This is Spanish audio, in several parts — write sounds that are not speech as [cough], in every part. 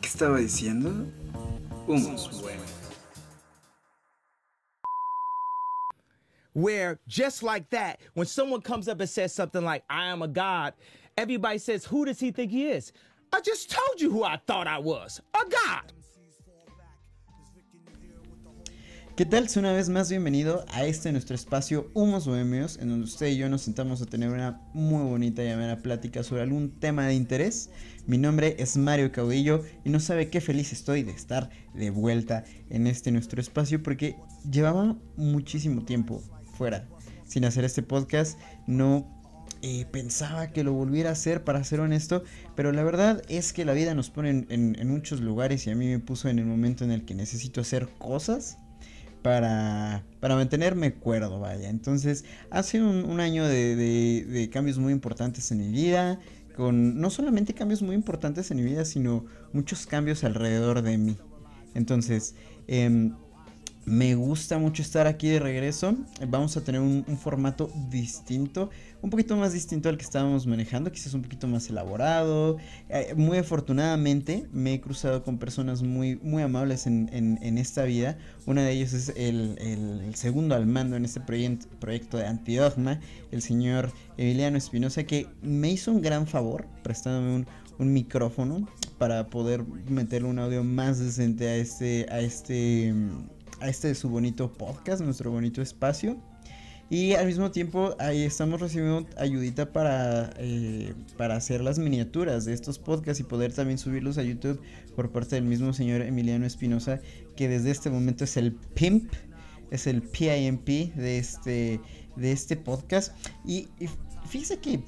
¿Qué estaba diciendo? Bueno. where just like that, when someone comes up and says something like, I am a God, everybody says, Who does he think he is? I just told you who I thought I was a God. ¿Qué tal? Una vez más bienvenido a este nuestro espacio Humos Bohemios, en donde usted y yo nos sentamos a tener una muy bonita y amena plática sobre algún tema de interés. Mi nombre es Mario Caudillo y no sabe qué feliz estoy de estar de vuelta en este nuestro espacio porque llevaba muchísimo tiempo fuera sin hacer este podcast. No eh, pensaba que lo volviera a hacer, para ser honesto, pero la verdad es que la vida nos pone en, en muchos lugares y a mí me puso en el momento en el que necesito hacer cosas para, para mantenerme cuerdo, vaya. Entonces, hace un, año de, de, de, cambios muy importantes en mi vida, con no solamente cambios muy importantes en mi vida, sino muchos cambios alrededor de mí. Entonces, eh, me gusta mucho estar aquí de regreso. Vamos a tener un, formato distinto, un poquito más distinto al que estábamos manejando, quizás un poquito más elaborado. Eh, muy afortunadamente me he cruzado con personas muy, muy amables en, en, esta vida. Una de ellas es el, el, el segundo al mando en este proyecto, proyecto de Antidogma, el señor Emiliano Espinosa, que me hizo un gran favor prestándome un, un micrófono para poder meterle un audio más decente a este, a este a este su bonito podcast, nuestro bonito espacio. Y al mismo tiempo ahí estamos recibiendo ayudita para, eh, para hacer las miniaturas de estos podcasts y poder también subirlos a YouTube por parte del mismo señor Emiliano Espinosa, que desde este momento es el pimp, es el PIMP de este, de este podcast. Y, y fíjese que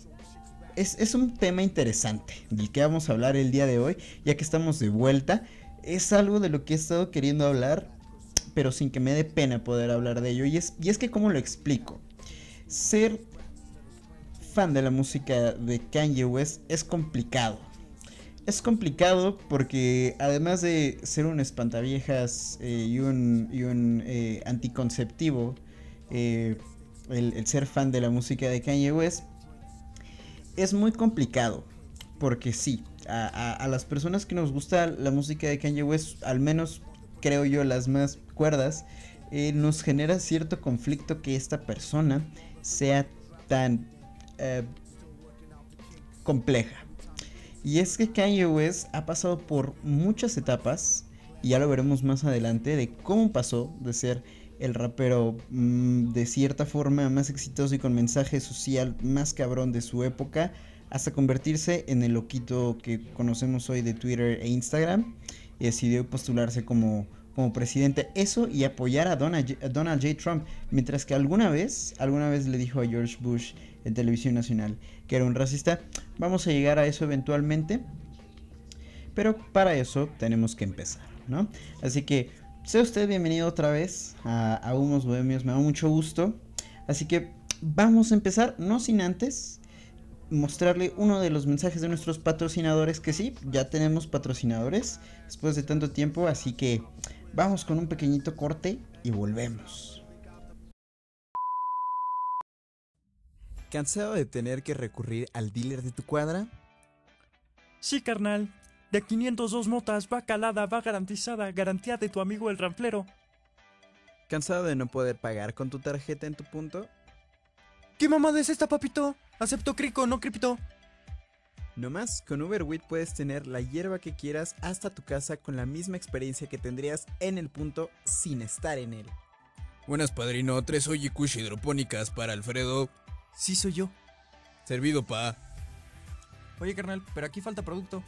es, es un tema interesante del que vamos a hablar el día de hoy, ya que estamos de vuelta. Es algo de lo que he estado queriendo hablar pero sin que me dé pena poder hablar de ello. Y es, y es que, ¿cómo lo explico? Ser fan de la música de Kanye West es complicado. Es complicado porque además de ser un espantaviejas eh, y un, y un eh, anticonceptivo, eh, el, ser fan de la música de Kanye West, es muy complicado. Porque sí, a, a, las personas que nos gusta la música de Kanye West, al menos creo yo las más cuerdas, eh, nos genera cierto conflicto que esta persona sea tan eh, compleja. Y es que Kanye West ha pasado por muchas etapas, y ya lo veremos más adelante, de cómo pasó de ser el rapero mmm, de cierta forma más exitoso y con mensaje social más cabrón de su época, hasta convertirse en el loquito que conocemos hoy de Twitter e Instagram y decidió postularse como, como presidente. Eso y apoyar a Donald, Donald J. Trump. Mientras que alguna vez, alguna vez le dijo a George Bush en televisión nacional que era un racista. Vamos a llegar a eso eventualmente. Pero para eso tenemos que empezar, ¿no? Así que sea usted bienvenido otra vez a, a Humos Bohemios. Me da mucho gusto. Así que vamos a empezar, no sin antes mostrarle uno de los mensajes de nuestros patrocinadores que sí, ya tenemos patrocinadores después de tanto tiempo, así que vamos con un pequeñito corte y volvemos. ¿Cansado de tener que recurrir al dealer de tu cuadra? Sí, carnal. De 502 motas, va calada, va garantizada, garantía de tu amigo el ranflero. ¿Cansado de no poder pagar con tu tarjeta en tu punto? ¿Qué mamada es esta, papito? Acepto crico, no cripto. No más, con Uberwheat puedes tener la hierba que quieras hasta tu casa con la misma experiencia que tendrías en el punto sin estar en él. Buenas, padrino. Tres Kush hidropónicas para Alfredo. Sí, soy yo. Servido, pa. Oye, carnal, pero aquí falta producto.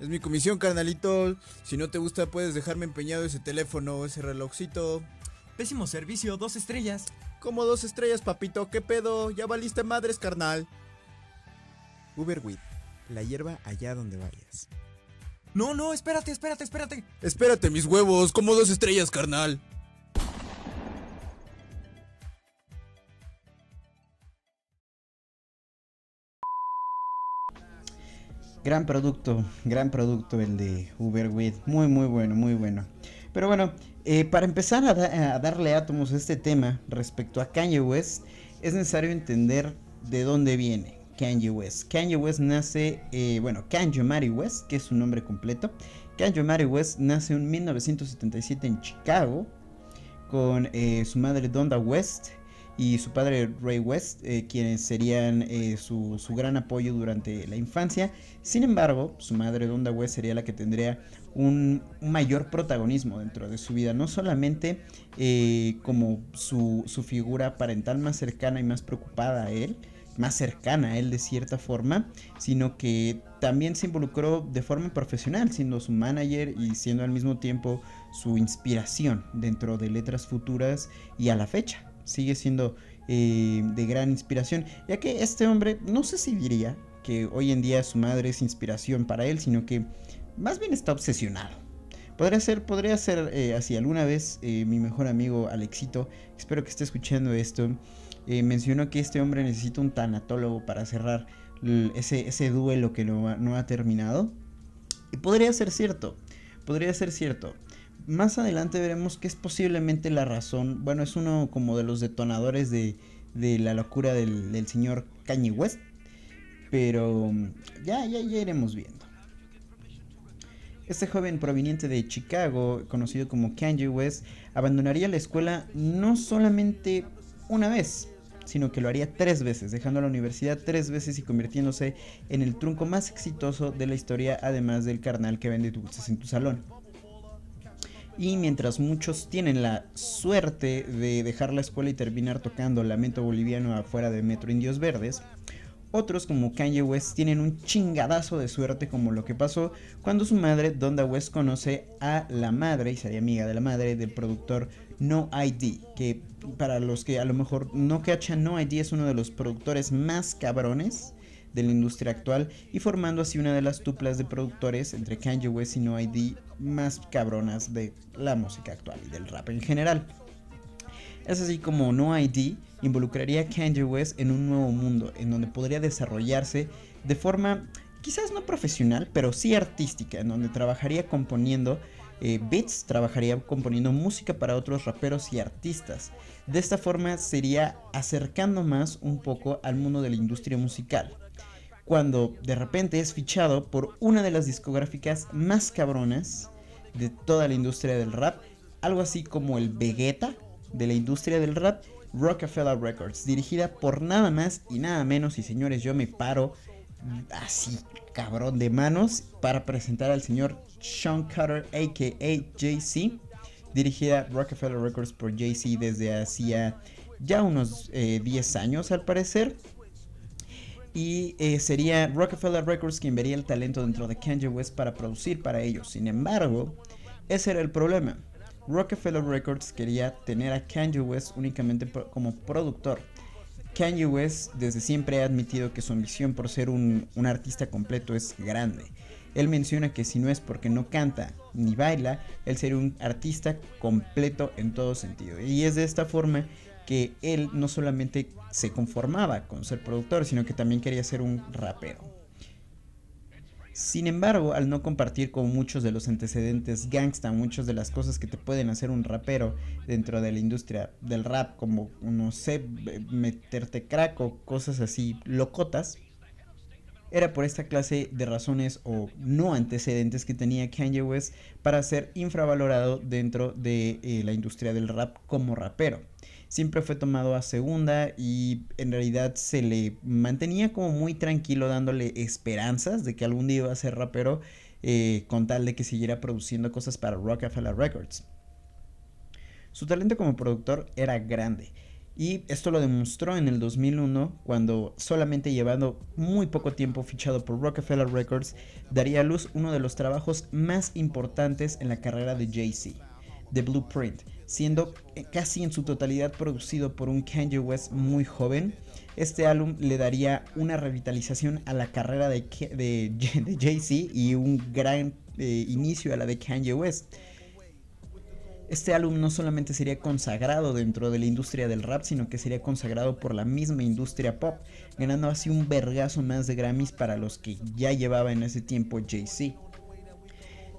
Es mi comisión, carnalito. Si no te gusta, puedes dejarme empeñado ese teléfono, ese relojcito. Pésimo servicio, dos estrellas. Como dos estrellas, papito. ¿Qué pedo? Ya valiste madres, carnal. Uberwheat, la hierba allá donde vayas. No, no, espérate, espérate, espérate. Espérate, mis huevos. Como dos estrellas, carnal. Gran producto, gran producto el de Uberwheat. Muy, muy bueno, muy bueno. Pero bueno, eh, para empezar a, da- a darle átomos a este tema respecto a Kanye West, es necesario entender de dónde viene Kanye West. Kanye West nace, eh, bueno, Kanye Mary West, que es su nombre completo. Kanye Mary West nace en 1977 en Chicago con eh, su madre Donda West y su padre Ray West, eh, quienes serían eh, su, su gran apoyo durante la infancia. Sin embargo, su madre Donda West sería la que tendría un, mayor protagonismo dentro de su vida, no solamente como su, su figura parental más cercana y más preocupada a él, más cercana a él de cierta forma, sino que también se involucró de forma profesional, siendo su manager y siendo al mismo tiempo su inspiración dentro de letras futuras y a la fecha sigue siendo eh, de gran inspiración, ya que este hombre no sé si diría que hoy en día su madre es inspiración para él, sino que más bien está obsesionado. Podría ser, podría ser eh, así. Alguna vez eh, mi mejor amigo Alexito, espero que esté escuchando esto, eh, mencionó que este hombre necesita un tanatólogo para cerrar ese, duelo que no, ha- terminado. Y podría ser cierto, podría ser cierto. Más adelante veremos que es posiblemente la razón, bueno, es uno como de los detonadores de, de la locura del, del señor Kanye West, pero mm, ya, ya, ya iremos viendo. Este joven proveniente de Chicago, conocido como Kanye West, abandonaría la escuela no solamente una vez, sino que lo haría tres veces, dejando la universidad tres veces y convirtiéndose en el trunco más exitoso de la historia, además del carnal que vende dulces en tu salón. Y mientras muchos tienen la suerte de dejar la escuela y terminar tocando Lamento Boliviano afuera de Metro Indios Verdes, otros como Kanye West tienen un chingadazo de suerte como lo que pasó cuando su madre, Donda West, conoce a la madre y sería amiga de la madre del productor No ID, que para los que a lo mejor no cachan, No ID es uno de los productores más cabrones de la industria actual y formando así una de las tuplas de productores entre Kanye West y No ID más cabronas de la música actual y del rap en general. Es así como No ID involucraría a Kanye West en un nuevo mundo en donde podría desarrollarse de forma quizás no profesional, pero sí artística, en donde trabajaría componiendo eh, beats, trabajaría componiendo música para otros raperos y artistas. De esta forma sería acercando más un poco al mundo de la industria musical. Cuando de repente es fichado por una de las discográficas más cabronas de toda la industria del rap, algo así como el Vegeta de la industria del rap, Rockefeller Records, dirigida por nada más y nada menos, y señores, yo me paro así, cabrón de manos, para presentar al señor Sean Carter, aka Jay-Z, dirigida Rockefeller Records por Jay-Z desde hacía ya unos eh, 10 años al parecer. Y eh, sería Rockefeller Records quien vería el talento dentro de Kanye West para producir para ellos. Sin embargo, ese era el problema. Rockefeller Records quería tener a Kanye West únicamente como productor. Kanye West desde siempre ha admitido que su ambición por ser un, un artista completo es grande. Él menciona que si no es porque no canta ni baila, él sería un artista completo en todo sentido. Y es de esta forma que él no solamente se conformaba con ser productor, sino que también quería ser un rapero. Sin embargo, al no compartir con muchos de los antecedentes gangsta, muchas de las cosas que te pueden hacer un rapero dentro de la industria del rap, como, no sé, meterte crack o cosas así locotas, era por esta clase de razones o no antecedentes que tenía Kanye West para ser infravalorado dentro de eh, la industria del rap como rapero. Siempre fue tomado a segunda y en realidad se le mantenía como muy tranquilo dándole esperanzas de que algún día iba a ser rapero eh, con tal de que siguiera produciendo cosas para Rockefeller Records. Su talento como productor era grande y esto lo demostró en el 2001 cuando solamente llevando muy poco tiempo fichado por Rockefeller Records daría a luz uno de los trabajos más importantes en la carrera de Jay-Z, The Blueprint, siendo casi en su totalidad producido por un Kanye West muy joven. Este álbum le daría una revitalización a la carrera de, de, de Jay-Z y un gran eh, inicio a la de Kanye West. Este álbum no solamente sería consagrado dentro de la industria del rap, sino que sería consagrado por la misma industria pop, ganando así un vergazo más de Grammys para los que ya llevaba en ese tiempo Jay-Z.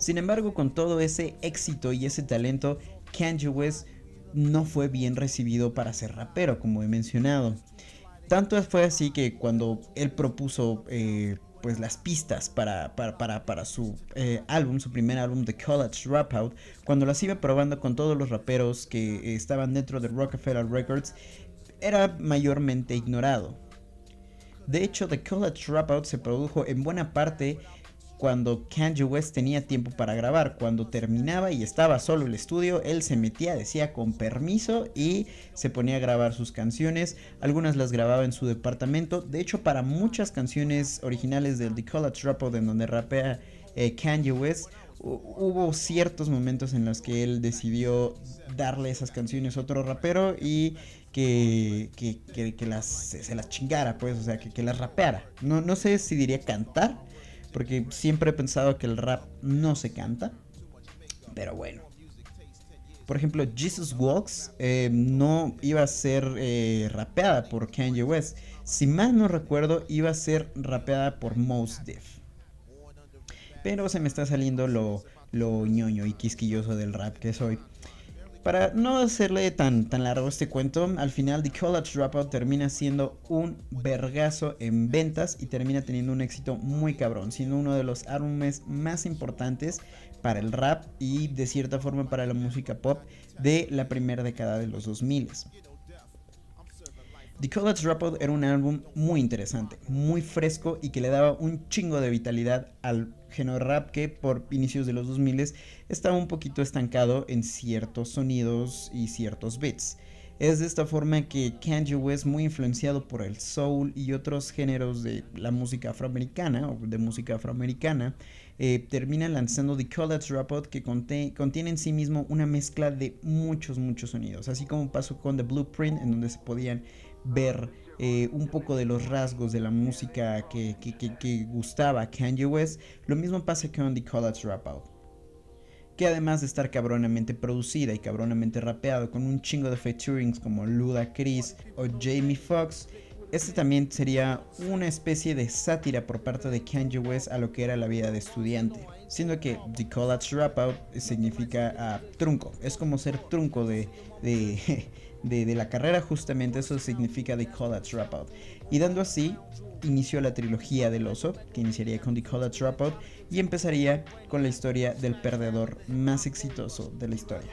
Sin embargo, con todo ese éxito y ese talento, Kanye West no fue bien recibido para ser rapero, como he mencionado. Tanto fue así que cuando él propuso eh, pues las pistas para, su eh, álbum, su primer álbum, The College Dropout, cuando las iba probando con todos los raperos que estaban dentro de Rockefeller Records, era mayormente ignorado. De hecho, The College Dropout se produjo en buena parte cuando Kanye West tenía tiempo para grabar. Cuando terminaba y estaba solo el estudio, él se metía, decía con permiso y se ponía a grabar sus canciones. Algunas las grababa en su departamento. De hecho, para muchas canciones originales del The College Dropout en donde rapea eh, Kanye West, hubo ciertos momentos en los que él decidió darle esas canciones a otro rapero y que, que, las, se, las chingara, pues, o sea, que, que las rapeara. No, no sé si diría cantar, porque siempre he pensado que el rap no se canta. Pero bueno. Por ejemplo, Jesus Walks eh, no iba a ser eh, rapeada por Kanye West. Si mal no recuerdo, iba a ser rapeada por Mos Def. Pero se me está saliendo lo, lo ñoño y quisquilloso del rap que soy. Para no hacerle tan, tan largo este cuento, al final The College Dropout termina siendo un vergazo en ventas y termina teniendo un éxito muy cabrón, siendo uno de los álbumes más importantes para el rap y de cierta forma para la música pop de la primera década de los 2000. The College Dropout era un álbum muy interesante, muy fresco y que le daba un chingo de vitalidad al género rap que por inicios de los 2000 estaba un poquito estancado en ciertos sonidos y ciertos beats. Es de esta forma que Kanye West, muy influenciado por el soul y otros géneros de la música afroamericana o de música afroamericana, eh, termina lanzando The College Dropout que contiene en sí mismo una mezcla de muchos, muchos sonidos, así como pasó con The Blueprint en donde se podían ver eh, un poco de los rasgos de la música que, que, gustaba Kanye West, lo mismo pasa con The College Dropout. Que además de estar cabronamente producida y cabronamente rapeado con un chingo de featurings como Luda Chris o Jamie Foxx, este también sería una especie de sátira por parte de Kanye West a lo que era la vida de estudiante. Siendo que The College Dropout significa ah, trunco, es como ser trunco de, de de, la carrera, justamente eso significa The College Dropout. Y dando así inició la trilogía del oso, que iniciaría con The College Dropout y empezaría con la historia del perdedor más exitoso de la historia.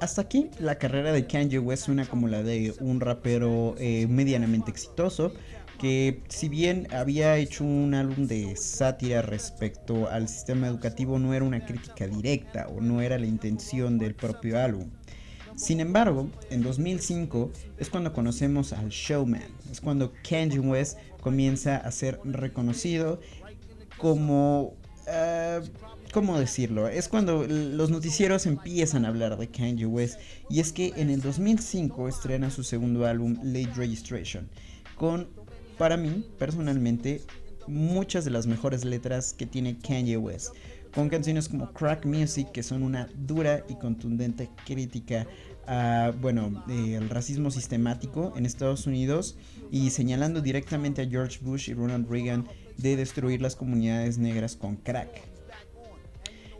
Hasta aquí la carrera de Kanye West suena como la de un rapero eh, medianamente exitoso, que si bien había hecho un álbum de sátira respecto al sistema educativo, no era una crítica directa o no era la intención del propio álbum. Sin embargo, en 2005 es cuando conocemos al showman, es cuando Kanye West comienza a ser reconocido como... Eh, ¿Cómo decirlo? Es cuando los noticieros empiezan a hablar de Kanye West. Y es que en el 2005 estrena su segundo álbum, Late Registration, con, para mí, personalmente, muchas de las mejores letras que tiene Kanye West con canciones como Crack Music, que son una dura y contundente crítica a, bueno, el racismo sistemático en Estados Unidos y señalando directamente a George Bush y Ronald Reagan de destruir las comunidades negras con crack.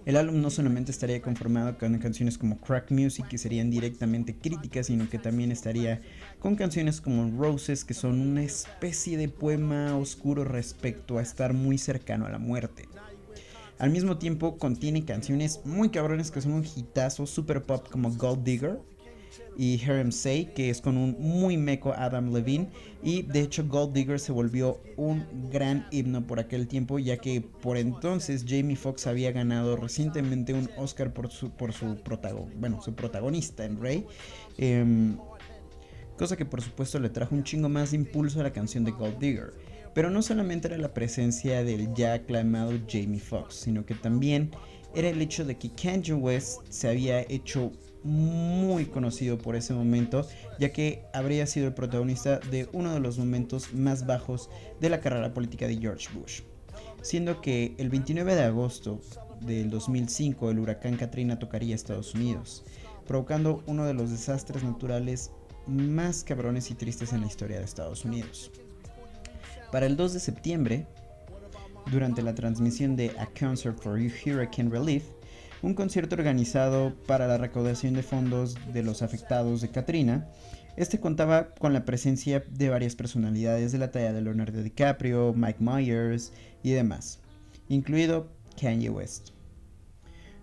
El álbum no solamente estaría conformado con canciones como Crack Music, que serían directamente críticas, sino que también estaría con canciones como Roses, que son una especie de poema oscuro respecto a estar muy cercano a la muerte. Al mismo tiempo contiene canciones muy cabrones que son un hitazo super pop como Gold Digger y Harem Say, que es con un muy meco Adam Levine. Y de hecho Gold Digger se volvió un gran himno por aquel tiempo, ya que por entonces Jamie Foxx había ganado recientemente un Oscar por su, por su, bueno, su protagonista en Ray. Em, cosa que por supuesto le trajo un chingo más de impulso a la canción de Gold Digger. Pero no solamente era la presencia del ya aclamado Jamie Foxx, sino que también era el hecho de que Kanye West se había hecho muy conocido por ese momento, ya que habría sido el protagonista de uno de los momentos más bajos de la carrera política de George Bush. Siendo que el 29 de agosto del 2005 el huracán Katrina tocaría Estados Unidos, provocando uno de los desastres naturales más cabrones y tristes en la historia de Estados Unidos. Para el 2 de septiembre, durante la transmisión de A Concert for Hurricane Relief, un concierto organizado para la recaudación de fondos de los afectados de Katrina. Este contaba con la presencia de varias personalidades de la talla de Leonardo DiCaprio, Mike Myers y demás, incluido Kanye West.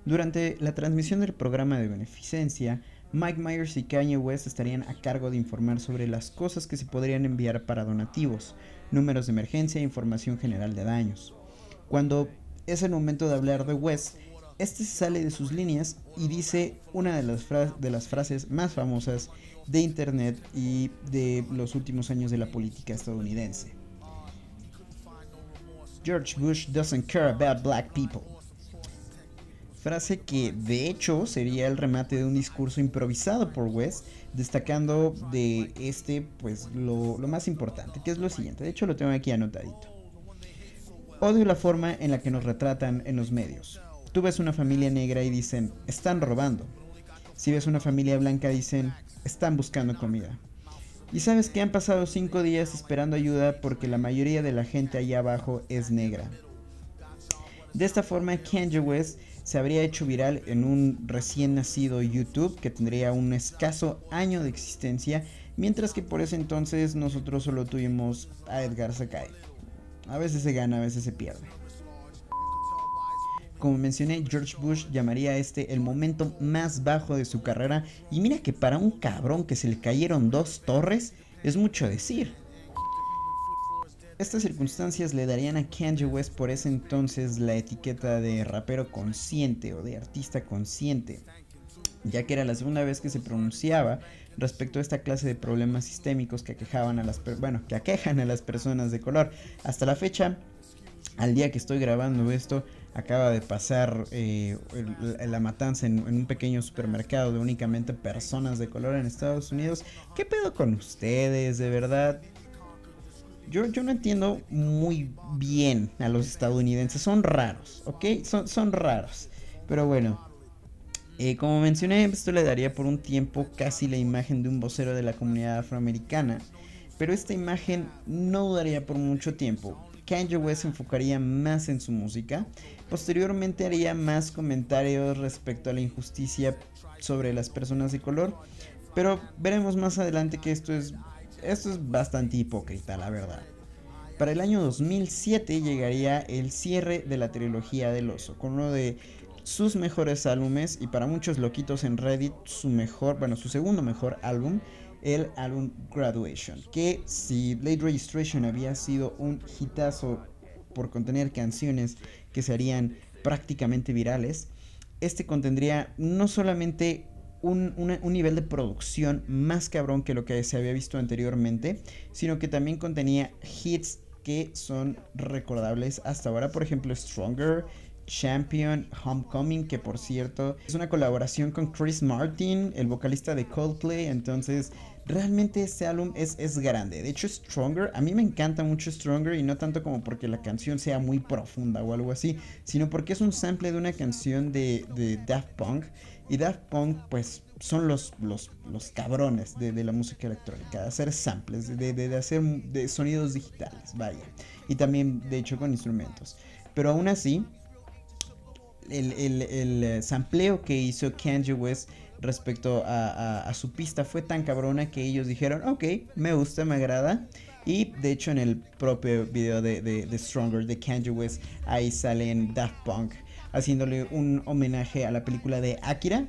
Durante la transmisión del programa de beneficencia, Mike Myers y Kanye West estarían a cargo de informar sobre las cosas que se podrían enviar para donativos, números de emergencia e información general de daños. Cuando es el momento de hablar de West, este sale de sus líneas y dice una de las, de las frases más famosas de Internet y de los últimos años de la política estadounidense. George Bush doesn't care about black people frase que de hecho sería el remate de un discurso improvisado por West, destacando de este pues lo, lo, más importante, que es lo siguiente, de hecho lo tengo aquí anotadito. Odio la forma en la que nos retratan en los medios. Tú ves una familia negra y dicen, están robando. Si ves una familia blanca dicen, están buscando comida. Y sabes que han pasado cinco días esperando ayuda porque la mayoría de la gente allá abajo es negra. De esta forma, Kanye West se habría hecho viral en un recién nacido YouTube que tendría un escaso año de existencia, mientras que por ese entonces nosotros solo tuvimos a Edgar Sakai. A veces se gana, a veces se pierde. Como mencioné, George Bush llamaría a este el momento más bajo de su carrera y mira que para un cabrón que se le cayeron dos torres es mucho decir. Estas circunstancias le darían a Kanye West por ese entonces la etiqueta de rapero consciente o de artista consciente, ya que era la segunda vez que se pronunciaba respecto a esta clase de problemas sistémicos que aquejaban a las bueno, que aquejan a las personas de color. Hasta la fecha, al día que estoy grabando esto, acaba de pasar eh, la matanza en, un pequeño supermercado de únicamente personas de color en Estados Unidos. ¿Qué pedo con ustedes? De verdad, yo, yo no entiendo muy bien a los estadounidenses. Son raros, ¿ok? Son, son raros. Pero bueno, eh, como mencioné, esto le daría por un tiempo casi la imagen de un vocero de la comunidad afroamericana. Pero esta imagen no duraría por mucho tiempo. Kanye West enfocaría más en su música. Posteriormente haría más comentarios respecto a la injusticia sobre las personas de color. Pero veremos más adelante que esto es esto es bastante hipócrita, la verdad. Para el año 2007 llegaría el cierre de la trilogía del oso, con uno de sus mejores álbumes y para muchos loquitos en Reddit su mejor, bueno, su segundo mejor álbum, el álbum Graduation, que si Late Registration había sido un hitazo por contener canciones que se harían prácticamente virales, este contendría no solamente un, nivel de producción más cabrón que lo que se había visto anteriormente, sino que también contenía hits que son recordables hasta ahora, por ejemplo Stronger, Champion, Homecoming, que por cierto es una colaboración con Chris Martin, el vocalista de Coldplay, entonces realmente este álbum es, es grande. De hecho, Stronger, a mí me encanta mucho Stronger y no tanto como porque la canción sea muy profunda o algo así, sino porque es un sample de una canción de, de Daft Punk y Daft Punk, pues, son los, los, los cabrones de, la música electrónica, de hacer samples, de, de, hacer de sonidos digitales, vaya. Y también, de hecho, con instrumentos. Pero aún así, el, el, el eh, sampleo que hizo Kanye West respecto a, a, su pista fue tan cabrona que ellos dijeron, ok, me gusta, me agrada. Y de hecho en el propio video de, de, Stronger de Kanye West, ahí salen Daft Punk haciéndole un homenaje a la película de Akira.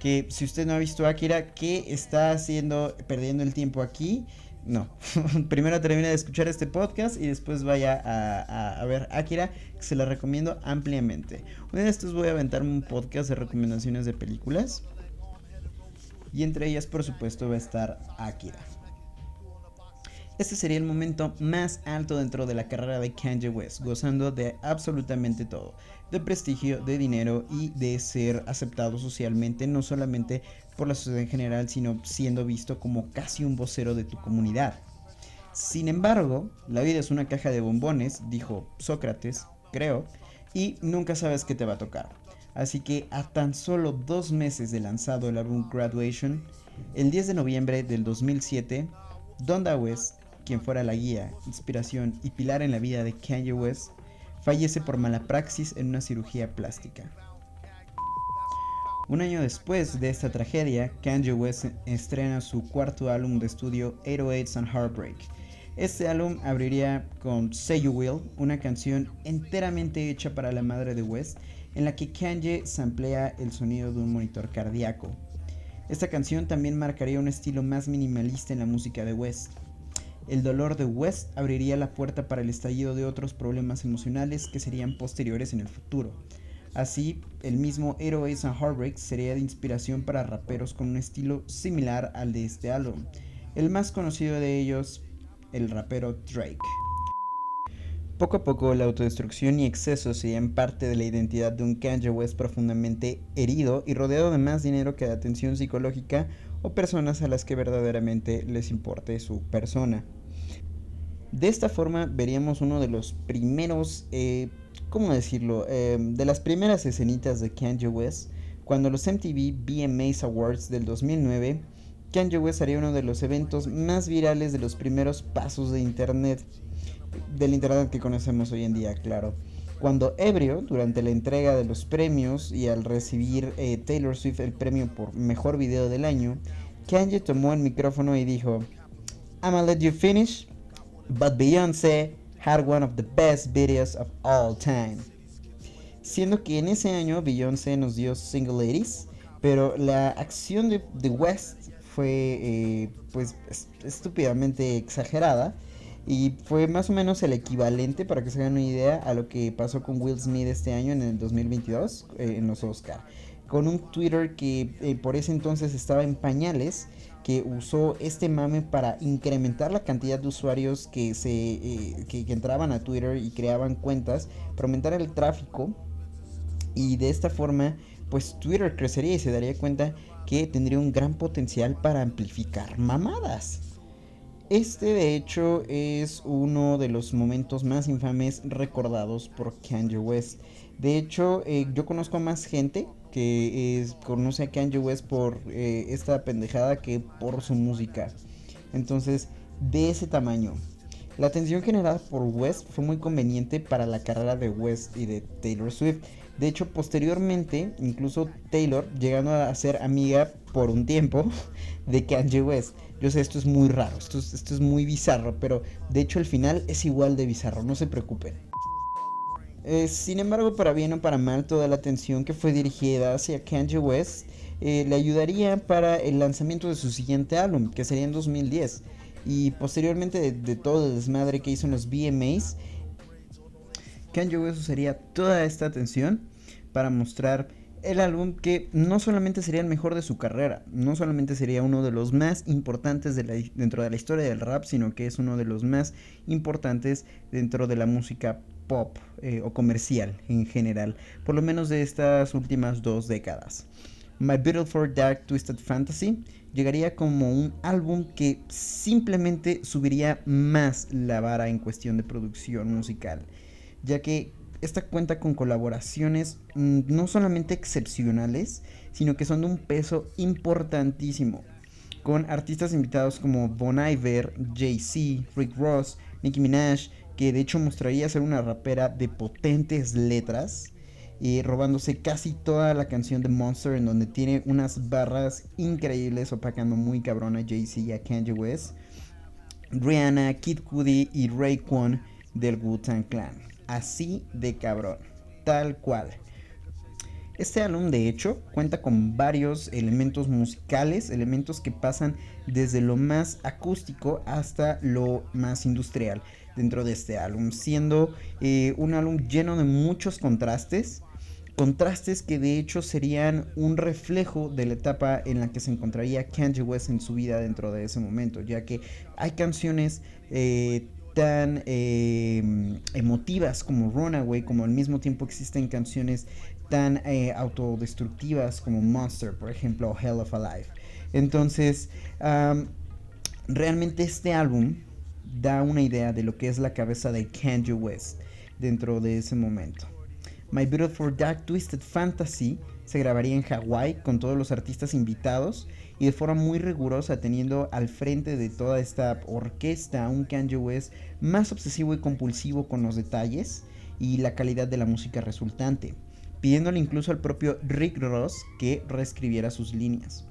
Que si usted no ha visto Akira, ¿qué está haciendo perdiendo el tiempo aquí? No, [laughs] primero termine de escuchar este podcast y después vaya a, ver Akira, que se la recomiendo ampliamente. Uno de estos voy a aventarme un podcast de recomendaciones de películas. Y entre ellas, por supuesto, va a estar Akira. Este sería el momento más alto dentro de la carrera de Kanye West, gozando de absolutamente todo de prestigio, de dinero y de ser aceptado socialmente, no solamente por la sociedad en general, sino siendo visto como casi un vocero de tu comunidad. Sin embargo, la vida es una caja de bombones, dijo Sócrates, creo, y nunca sabes qué te va a tocar. Así que a tan solo dos meses de lanzado el álbum Graduation, el 10 de noviembre del 2007, Donda West, quien fuera la guía, inspiración y pilar en la vida de Kanye West, fallece por mala praxis en una cirugía plástica. Un año después de esta tragedia, Kanye West estrena su cuarto álbum de estudio 808s and Heartbreak. Este álbum abriría con Say You Will, una canción enteramente hecha para la madre de West, en la que Kanye samplea el sonido de un monitor cardíaco. Esta canción también marcaría un estilo más minimalista en la música de West. El dolor de West abriría la puerta para el estallido de otros problemas emocionales que serían posteriores en el futuro. Así, el mismo Heroes and Heartbreak sería de inspiración para raperos con un estilo similar al de este álbum. El más conocido de ellos, el rapero Drake. Poco a poco la autodestrucción y exceso serían parte de la identidad de un Kanye West profundamente herido y rodeado de más dinero que de atención psicológica o personas a las que verdaderamente les importe su persona. De esta forma veríamos uno de los primeros, eh, ¿cómo decirlo? Eh, de las primeras escenitas de Kanye West, cuando los MTV VMAs Awards del 2009, Kanye West haría uno de los eventos más virales de los primeros pasos de Internet del Internet que conocemos hoy en día, claro. Cuando ebrio, durante la entrega de los premios y al recibir eh, Taylor Swift el premio por mejor video del año, Kanye tomó el micrófono y dijo, I'ma let you finish, but Beyoncé had one of the best videos of all time. Siendo que en ese año Beyoncé nos dio Single Ladies, pero la acción de, de West fue eh, pues estúpidamente exagerada y fue más o menos el equivalente, para que se hagan una idea, a lo que pasó con Will Smith este año en el 2022 eh, en los Oscar. Con un Twitter que eh, por ese entonces estaba en pañales, que usó este mame para incrementar la cantidad de usuarios que, se, eh, que, entraban a Twitter y creaban cuentas, para aumentar el tráfico. Y de esta forma, pues Twitter crecería y se daría cuenta que tendría un gran potencial para amplificar mamadas. Este de hecho es uno de los momentos más infames recordados por Kanye West. De hecho, eh, yo conozco a más gente que conoce a Kanye West por eh, esta pendejada que por su música. Entonces, de ese tamaño. La atención generada por West fue muy conveniente para la carrera de West y de Taylor Swift. De hecho, posteriormente, incluso Taylor llegando a ser amiga por un tiempo [laughs] de Kanye West. Yo sé, esto es muy raro, esto es, muy bizarro, pero de hecho el final es igual de bizarro, no se preocupen. Eh, sin embargo, para bien o para mal, toda la atención que fue dirigida hacia Kanye West eh, le ayudaría para el lanzamiento de su siguiente álbum, que sería en 2010. Y posteriormente de, de todo el desmadre que hizo en los VMAs, Kanye West usaría toda esta atención para mostrar el álbum que no solamente sería el mejor de su carrera, no solamente sería uno de los más importantes dentro de la historia del rap, sino que es uno de los más importantes dentro de la música pop eh, o comercial en general, por lo menos de estas últimas dos décadas. My Beautiful Dark Twisted Fantasy llegaría como un álbum que simplemente subiría más la vara en cuestión de producción musical, ya que esta cuenta con colaboraciones mm, no solamente excepcionales, sino que son de un peso importantísimo. Con artistas invitados como Bon Iver, Jay-Z, Rick Ross, Nicki Minaj, que de hecho mostraría ser una rapera de potentes letras, y robándose casi toda la canción de Monster, en donde tiene unas barras increíbles, opacando muy cabrón a Jay-Z y a Kanye West. Rihanna, Kid Cudi y Raekwon del Wu-Tang Clan así de cabrón, tal cual. Este álbum de hecho cuenta con varios elementos musicales, elementos que pasan desde lo más acústico hasta lo más industrial dentro de este álbum, siendo eh, un álbum lleno de muchos contrastes, contrastes que de hecho serían un reflejo de la etapa en la que se encontraría Kanye West en su vida dentro de ese momento, ya que hay canciones eh, tan em, emotivas como Runaway, como al mismo tiempo existen canciones tan eh, autodestructivas como Monster, por ejemplo, o Hell of a Life. Entonces, realmente este álbum da una idea de lo que es la cabeza de Kanye West dentro de ese momento. My Beautiful Dark Twisted Fantasy se grabaría en Hawái con todos los artistas invitados y de forma muy rigurosa teniendo al frente de toda esta orquesta un Kanye West más obsesivo y compulsivo con los detalles y la calidad de la música resultante, pidiéndole incluso al propio Rick Ross que reescribiera sus líneas.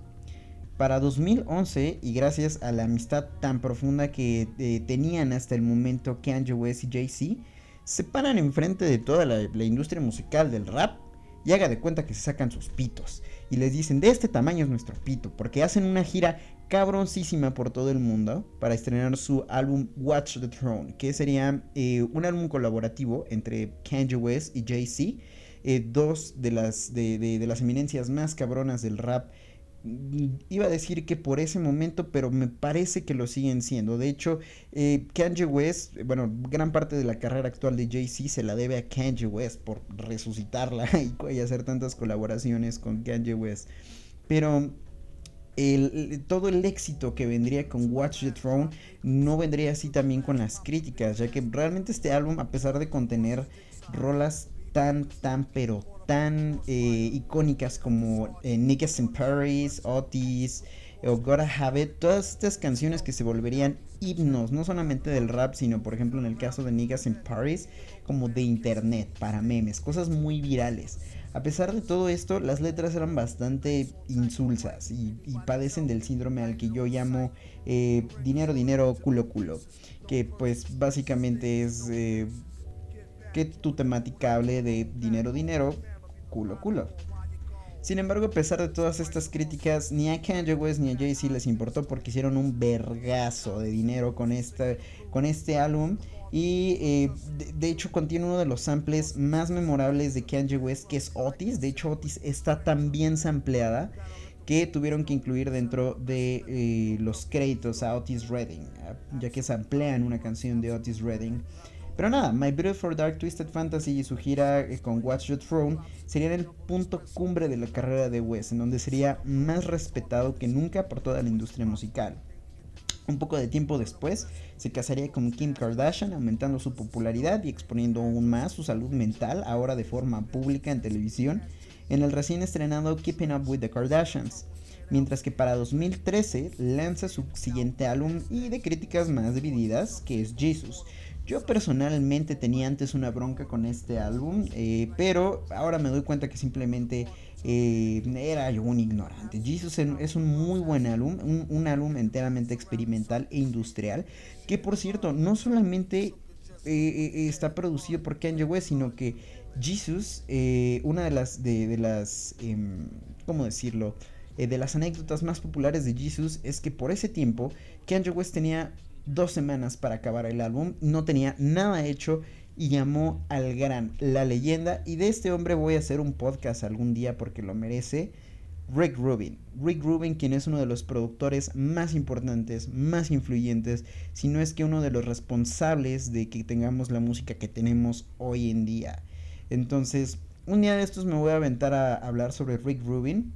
Para 2011, y gracias a la amistad tan profunda que eh, tenían hasta el momento Kanye West y Jay-Z, se paran enfrente de toda la, la industria musical del rap y haga de cuenta que se sacan sus pitos. Y les dicen de este tamaño es nuestro pito porque hacen una gira cabroncísima por todo el mundo para estrenar su álbum Watch the Throne que sería eh, un álbum colaborativo entre Kanye West y Jay-Z eh, dos de las, de, de- de las eminencias más cabronas del rap iba a decir que por ese momento, pero me parece que lo siguen siendo. De hecho, eh, Kanye West, bueno, gran parte de la carrera actual de Jay-Z se la debe a Kanye West por resucitarla [laughs] y, y hacer tantas colaboraciones con Kanye West. Pero todo el éxito que vendría con Watch the Throne no vendría así también con las críticas, ya que realmente este álbum, a pesar de contener rolas tan, tan, pero tan eh, icónicas como eh, Niggas in Paris, Otis o Gotta Have It, todas estas canciones que se volverían himnos, no solamente del rap, sino por ejemplo en el caso de Niggas in Paris, como de internet, para memes, cosas muy virales. A pesar de todo esto, las letras eran bastante insulsas y, padecen del síndrome al que yo llamo eh, dinero, dinero, culo, culo. Que pues básicamente es eh, que tu temática hable de dinero, dinero, culo, culo. Sin embargo, a pesar de todas estas críticas, ni a Kanye West ni a Jay-Z les importó porque hicieron un vergazo de dinero con, esta, con este álbum. Y eh, de, hecho contiene uno de los samples más memorables de Kanye West, que es Otis. De hecho, Otis está tan bien sampleada que tuvieron que incluir dentro de eh, los créditos a Otis Redding, ya que samplean una canción de Otis Redding. Pero nada, My Beautiful Dark Twisted Fantasy y su gira eh, con Watch Your Throne serían el punto cumbre de la carrera de West, en donde sería más respetado que nunca por toda la industria musical. Un poco de tiempo después, se casaría con Kim Kardashian, aumentando su popularidad y exponiendo aún más su salud mental, ahora de forma pública en televisión, en el recién estrenado Keeping Up with the Kardashians. Mientras que para 2013 lanza su siguiente álbum y de críticas más divididas, que es Jesus. Yo personalmente tenía antes una bronca con este álbum, eh, pero ahora me doy cuenta que simplemente eh, era yo un ignorante. Jesus es un muy buen álbum, un, un álbum enteramente experimental e industrial, que por cierto no solamente eh, está producido por Kanye West, sino que Jesus, una de las, de, las, em, ¿cómo decirlo? De las anécdotas más populares de Jesus es que por ese tiempo Kanye West tenía dos semanas para acabar el álbum, no tenía nada hecho y llamó al gran, la leyenda, y de este hombre voy a hacer un podcast algún día porque lo merece, Rick Rubin. Rick Rubin, quien es uno de los productores más importantes, más influyentes, si no es que uno de los responsables de que tengamos la música que tenemos hoy en día. Entonces, un día de estos me voy a aventar a hablar sobre Rick Rubin,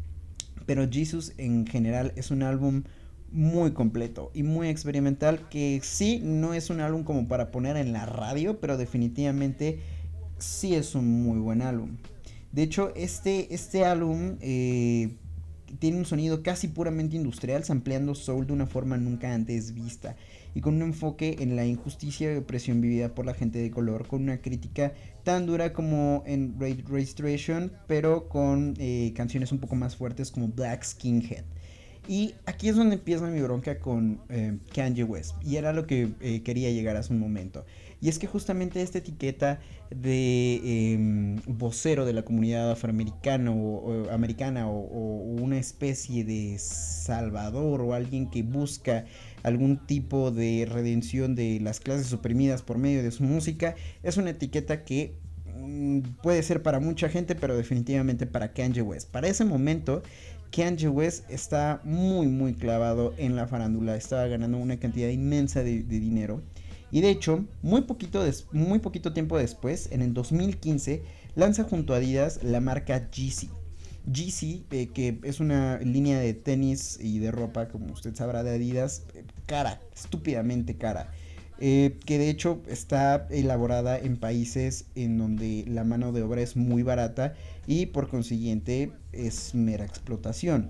pero Jesus en general es un álbum muy completo y muy experimental que sí no es un álbum como para poner en la radio, pero definitivamente sí es un muy buen álbum. De hecho, este, este álbum eh, tiene un sonido casi puramente industrial, sampleando soul de una forma nunca antes vista y con un enfoque en la injusticia y opresión vivida por la gente de color, con una crítica tan dura como en Ra- Registration, pero con eh, canciones un poco más fuertes como Black Skinhead. Y aquí es donde empieza mi bronca con eh, Kanye West. Y era lo que eh, quería llegar hace un momento. Y es que justamente esta etiqueta de eh, vocero de la comunidad afroamericana o, americana o, una especie de salvador o alguien que busca algún tipo de redención de las clases oprimidas por medio de su música es una etiqueta que mm, puede ser para mucha gente pero definitivamente para Kanye West. Para ese momento Kanye West está muy muy clavado en la farándula, estaba ganando una cantidad inmensa de, dinero. Y de hecho, muy poquito, muy poquito tiempo después, en el 2015, lanza junto a Adidas la marca Yeezy. Yeezy, eh, que es una línea de tenis y de ropa, como usted sabrá, de Adidas, eh, cara, estúpidamente cara. eh, que de hecho está elaborada en países en donde la mano de obra es muy barata y por consiguiente es mera explotación.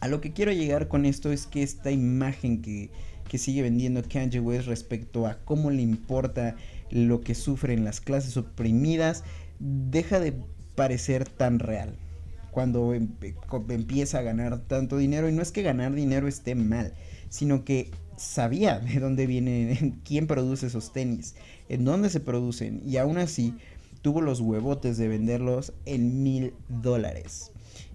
A lo que quiero llegar con esto es que esta imagen que, que sigue vendiendo Kanye West respecto a cómo le importa lo que sufren las clases oprimidas, deja de parecer tan real cuando em- empieza a ganar tanto dinero. Y no es que ganar dinero esté mal, sino que sabía [laughs] de dónde vienen, quién produce esos tenis, en dónde se producen. Y aún así tuvo los huevotes de venderlos en mil dólares.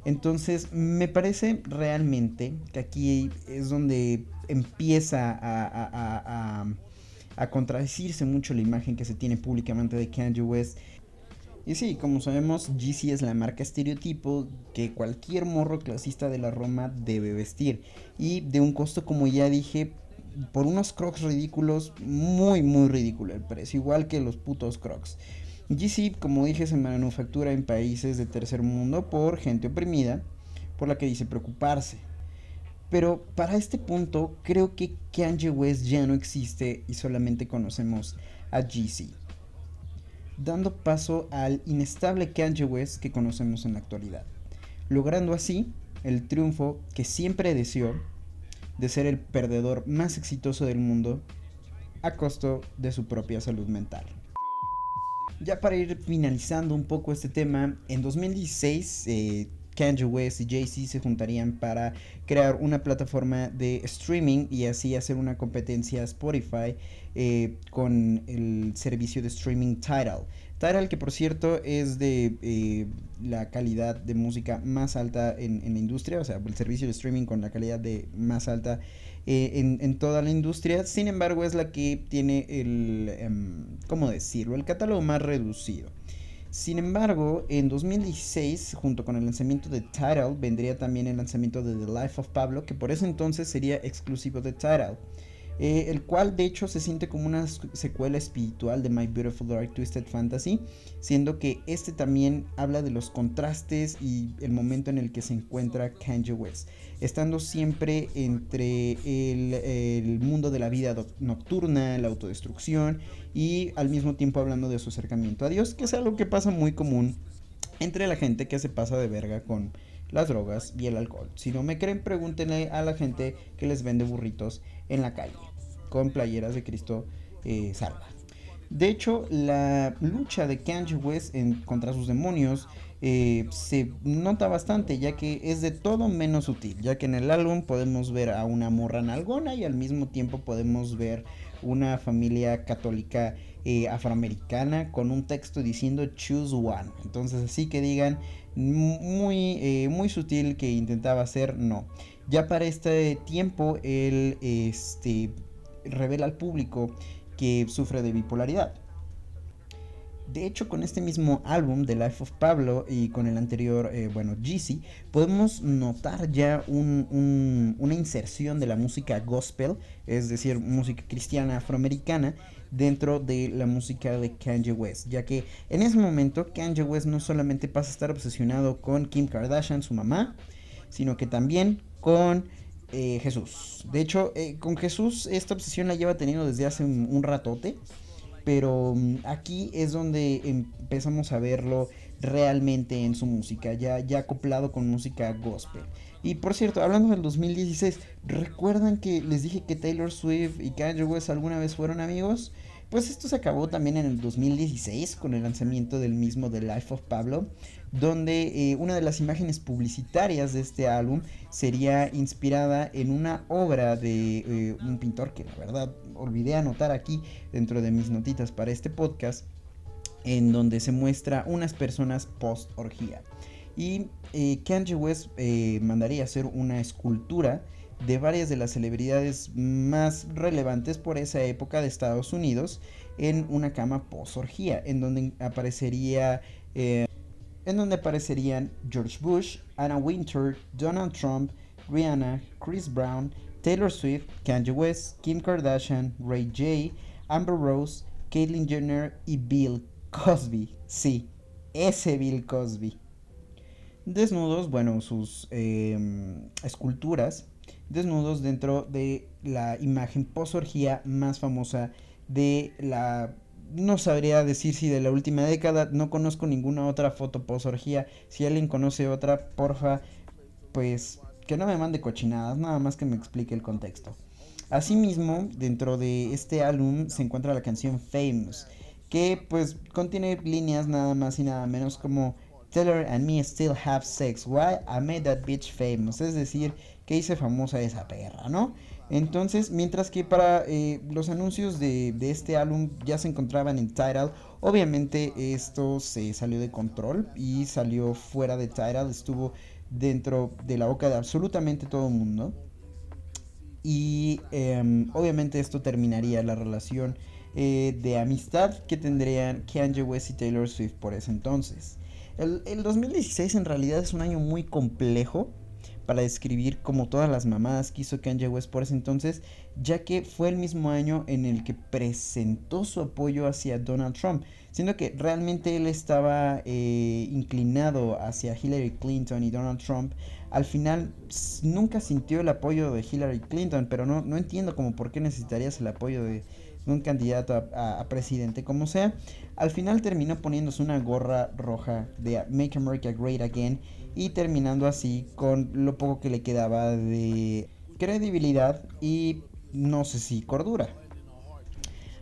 Entonces me parece realmente que aquí es donde empieza a, contradecirse mucho la imagen que se tiene públicamente de Kanye West. Y sí, como sabemos, Yeezy es la marca estereotipo que cualquier morro clasista de la Roma debe vestir. Y de un costo, como ya dije, por unos crocs ridículos, muy, muy ridículo el precio, igual que los putos crocs. Yeezy, como dije, se manufactura en países de tercer mundo por gente oprimida, por la que dice preocuparse. Pero para este punto, creo que Kanye West ya no existe y solamente conocemos a Yeezy dando paso al inestable Kanye West que conocemos en la actualidad, logrando así el triunfo que siempre deseó de ser el perdedor más exitoso del mundo a costo de su propia salud mental. Ya para ir finalizando un poco este tema, en 2016 eh, Kanye West y Jay-Z se juntarían para crear una plataforma de streaming y así hacer una competencia a Spotify eh, con el servicio de streaming Tidal. Tidal que por cierto es de eh, la calidad de música más alta en, en la industria, o sea, el servicio de streaming con la calidad de más alta eh, en, toda la industria. Sin embargo, es la que tiene el, em, ¿cómo decirlo? El catálogo más reducido. Sin embargo, en 2016, junto con el lanzamiento de Tidal, vendría también el lanzamiento de The Life of Pablo, que por ese entonces sería exclusivo de Tidal. Eh, el cual de hecho se siente como una secuela espiritual de My Beautiful Dark Twisted Fantasy, siendo que este también habla de los contrastes y el momento en el que se encuentra Kanye West, estando siempre entre el, el mundo de la vida nocturna, la autodestrucción y al mismo tiempo hablando de su acercamiento a Dios, que es algo que pasa muy común entre la gente que se pasa de verga con las drogas y el alcohol. Si no me creen, pregúntenle a la gente que les vende burritos en la calle con playeras de Cristo eh, salva. De hecho, la lucha de Kanye West contra sus demonios eh, se nota bastante, ya que es de todo menos sutil, ya que en el álbum podemos ver a una morra nalgona y al mismo tiempo podemos ver una familia católica eh, afroamericana con un texto diciendo choose one. Entonces así que digan mu- muy, muy sutil que intentaba hacer, no. Ya para este tiempo él este, revela al público que sufre de bipolaridad. De hecho, con este mismo álbum, The Life of Pablo, y con el anterior, eh, bueno, Jeezy, podemos notar ya un- un- una inserción de la música gospel, es decir, música cristiana afroamericana, dentro de la música de Kanye West, ya que en ese momento Kanye West no solamente pasa a estar obsesionado con Kim Kardashian, su mamá, sino que también con eh, Jesús. De hecho, eh, con Jesús esta obsesión la lleva teniendo desde hace un, ratote, pero mm, aquí es donde empezamos a verlo realmente en su música, ya, ya acoplado con música gospel. Y por cierto, hablando del 2016, ¿recuerdan que les dije que Taylor Swift y Kanye West alguna vez fueron amigos? Pues esto se acabó también en el 2016 con el lanzamiento del mismo The Life of Pablo, donde eh, una de las imágenes publicitarias de este álbum sería inspirada en una obra de eh, un pintor que la verdad olvidé anotar aquí dentro de mis notitas para este podcast, en donde se muestra unas personas post orgía. Y eh, West eh, mandaría hacer una escultura de varias de las celebridades más relevantes por esa época de Estados Unidos en una cama post orgía, en donde aparecería en donde aparecerían George Bush, Anna Winter, Donald Trump, Rihanna, Chris Brown, Taylor Swift, Kanye West, Kim Kardashian, Ray J, Amber Rose, Caitlyn Jenner y Bill Cosby. Sí, ese Bill Cosby. Desnudos, bueno, sus eh, esculturas, desnudos dentro de la imagen posorgía más famosa de la no sabría decir si de la última década, no conozco ninguna otra foto posorgía. Si alguien conoce otra, porfa, pues que no me mande cochinadas, nada más que me explique el contexto. Asimismo, dentro de este álbum se encuentra la canción Famous, que pues contiene líneas nada más y nada menos como Taylor and me still have sex, why I made that bitch famous, es decir, que hice famosa esa perra, ¿no? Entonces, mientras que para eh, los anuncios de, de, este álbum ya se encontraban en Tidal, obviamente esto se salió de control y salió fuera de Tidal, estuvo dentro de la boca de absolutamente todo el mundo. Y eh, obviamente esto terminaría la relación eh, de amistad que tendrían Kanye West y Taylor Swift por ese entonces. El, el 2016 en realidad es un año muy complejo para describir como todas las mamadas que hizo Kanye West por ese entonces, ya que fue el mismo año en el que presentó su apoyo hacia Donald Trump, siendo que realmente él estaba eh, inclinado hacia Hillary Clinton y Donald Trump. Al final nunca sintió el apoyo de Hillary Clinton, pero no, no entiendo como por qué necesitarías el apoyo de, un candidato a, a, presidente como sea. Al final terminó poniéndose una gorra roja de Make America Great Again y terminando así con lo poco que le quedaba de credibilidad y no sé si cordura.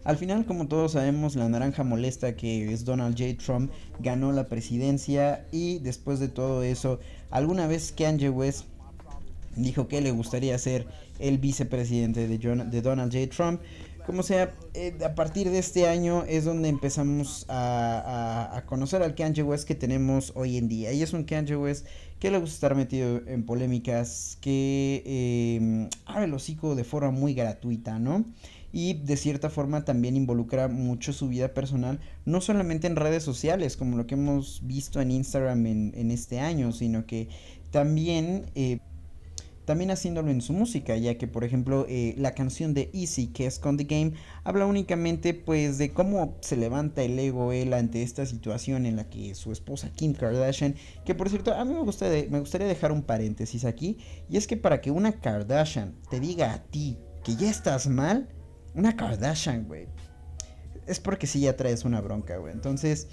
Al final, como todos sabemos, la naranja molesta que es Donald J. Trump ganó la presidencia y después de todo eso, alguna vez Kanye West dijo que le gustaría ser el vicepresidente de, John, de Donald J. Trump. Como sea, eh, a partir de este año es donde empezamos a, a, a, conocer al Kanye West que tenemos hoy en día. Y es un Kanye West que le gusta estar metido en polémicas, que eh, abre el hocico de forma muy gratuita, ¿no? Y de cierta forma también involucra mucho su vida personal, no solamente en redes sociales, como lo que hemos visto en Instagram en, en este año, sino que también... Eh, también haciéndolo en su música, ya que por ejemplo eh, la canción de Easy, que es Con The Game, habla únicamente pues de cómo se levanta el ego él ante esta situación en la que su esposa Kim Kardashian, que por cierto a mí me gustaría, me gustaría dejar un paréntesis aquí, y es que para que una Kardashian te diga a ti que ya estás mal, una Kardashian, güey, es porque sí ya traes una bronca, güey, entonces...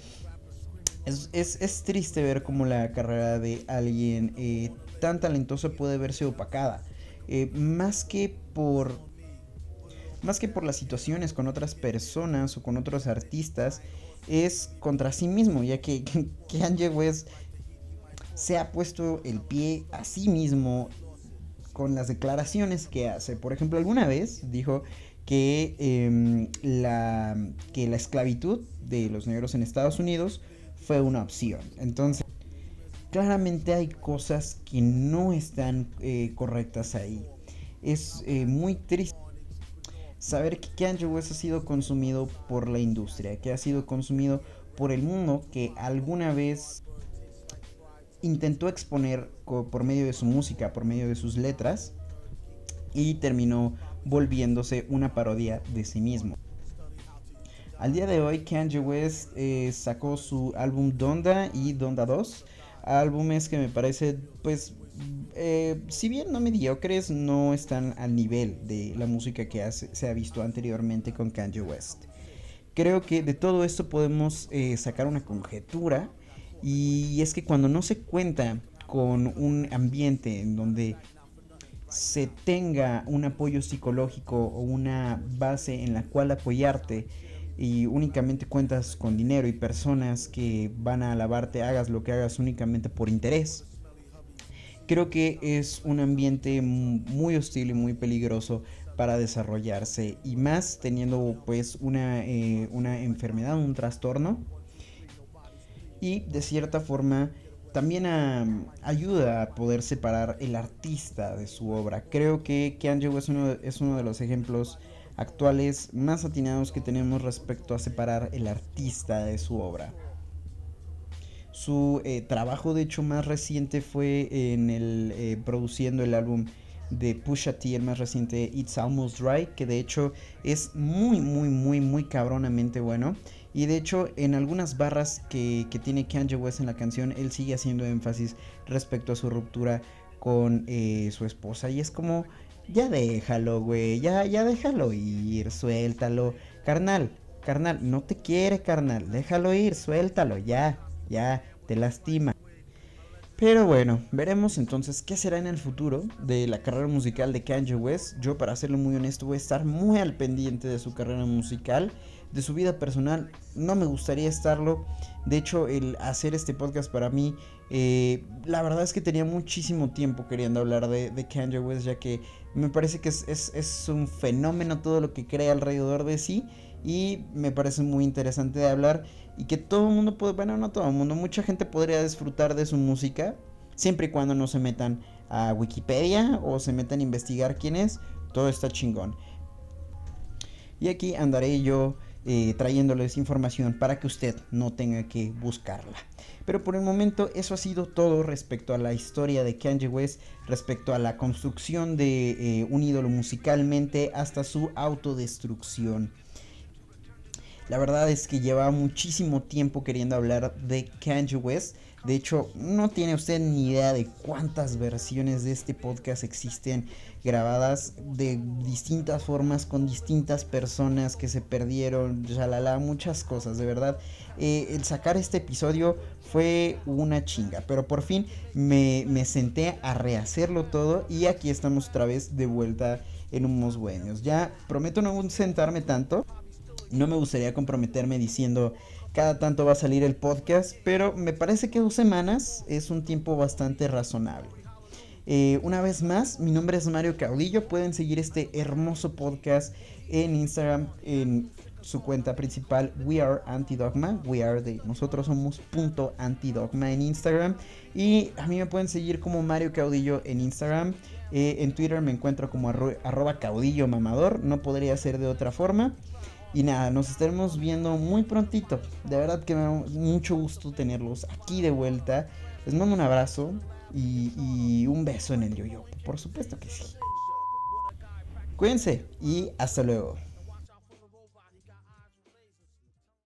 Es, es, es, triste ver cómo la carrera de alguien eh, tan talentoso puede verse opacada. Eh, más que por. Más que por las situaciones con otras personas o con otros artistas, es contra sí mismo, ya que [laughs] Kanye West se ha puesto el pie a sí mismo con las declaraciones que hace. Por ejemplo, alguna vez dijo que, eh, la, que la esclavitud de los negros en Estados Unidos fue una opción. Entonces, claramente hay cosas que no están eh, correctas ahí. Es eh, muy triste saber que Kanye West ha sido consumido por la industria, que ha sido consumido por el mundo que alguna vez intentó exponer por medio de su música, por medio de sus letras, y terminó volviéndose una parodia de sí mismo. Al día de hoy, Kanye West eh, sacó su álbum Donda y Donda 2, álbumes que me parece, pues, eh, si bien no mediocres, no están al nivel de la música que se ha visto anteriormente con Kanye West. Creo que de todo esto podemos eh, sacar una conjetura y es que cuando no se cuenta con un ambiente en donde se tenga un apoyo psicológico o una base en la cual apoyarte, y únicamente cuentas con dinero y personas que van a alabarte, hagas lo que hagas únicamente por interés. Creo que es un ambiente muy hostil y muy peligroso para desarrollarse y más teniendo pues una, eh, una enfermedad, un trastorno y de cierta forma también a, ayuda a poder separar el artista de su obra. Creo que Kanye es es uno de los ejemplos actuales más atinados que tenemos respecto a separar el artista de su obra. Su eh, trabajo de hecho más reciente fue en el eh, produciendo el álbum de Pusha T, el más reciente It's Almost Dry, que de hecho es muy muy muy muy cabronamente bueno. Y de hecho en algunas barras que, que tiene Kanye West en la canción, él sigue haciendo énfasis respecto a su ruptura con eh, su esposa. Y es como ya déjalo, güey. Ya, ya déjalo ir. Suéltalo. Carnal, carnal, no te quiere, carnal. Déjalo ir, suéltalo. Ya, ya, te lastima. Pero bueno, veremos entonces qué será en el futuro de la carrera musical de Kanye West. Yo, para serlo muy honesto, voy a estar muy al pendiente de su carrera musical, de su vida personal. No me gustaría estarlo. De hecho, el hacer este podcast para mí, eh, la verdad es que tenía muchísimo tiempo queriendo hablar de, de Kanye West, ya que me parece que es, un fenómeno todo lo que crea alrededor de sí. Y me parece muy interesante de hablar y que todo el mundo puede, bueno, no todo el mundo, mucha gente podría disfrutar de su música siempre y cuando no se metan a Wikipedia o se metan a investigar quién es, todo está chingón. Y aquí andaré yo eh, trayéndoles información para que usted no tenga que buscarla. Pero por el momento eso ha sido todo respecto a la historia de Kanye West, respecto a la construcción de eh, un ídolo musicalmente hasta su autodestrucción. La verdad es que llevaba muchísimo tiempo queriendo hablar de Kanye West. De hecho, no tiene usted ni idea de cuántas versiones de este podcast existen grabadas de distintas formas con distintas personas que se perdieron, la muchas cosas, de verdad. Eh, el sacar este episodio fue una chinga, pero por fin me, me senté a rehacerlo todo y aquí estamos otra vez de vuelta en unos buenos. Ya prometo no sentarme tanto no me gustaría comprometerme diciendo cada tanto va a salir el podcast, pero me parece que dos semanas es un tiempo bastante razonable. Eh, una vez más, mi nombre es Mario Caudillo. Pueden seguir este hermoso podcast en Instagram, en su cuenta principal, We Are Antidogma. We Are de nosotros somos punto antidogma en Instagram. Y a mí me pueden seguir como Mario Caudillo en Instagram. Eh, en Twitter me encuentro como arroba caudillo mamador. No podría ser de otra forma. Y nada, nos estaremos viendo muy prontito. De verdad que me da mucho gusto tenerlos aquí de vuelta. Les mando un abrazo y, y un beso en el yoyo. Por supuesto que sí. Cuídense y hasta luego.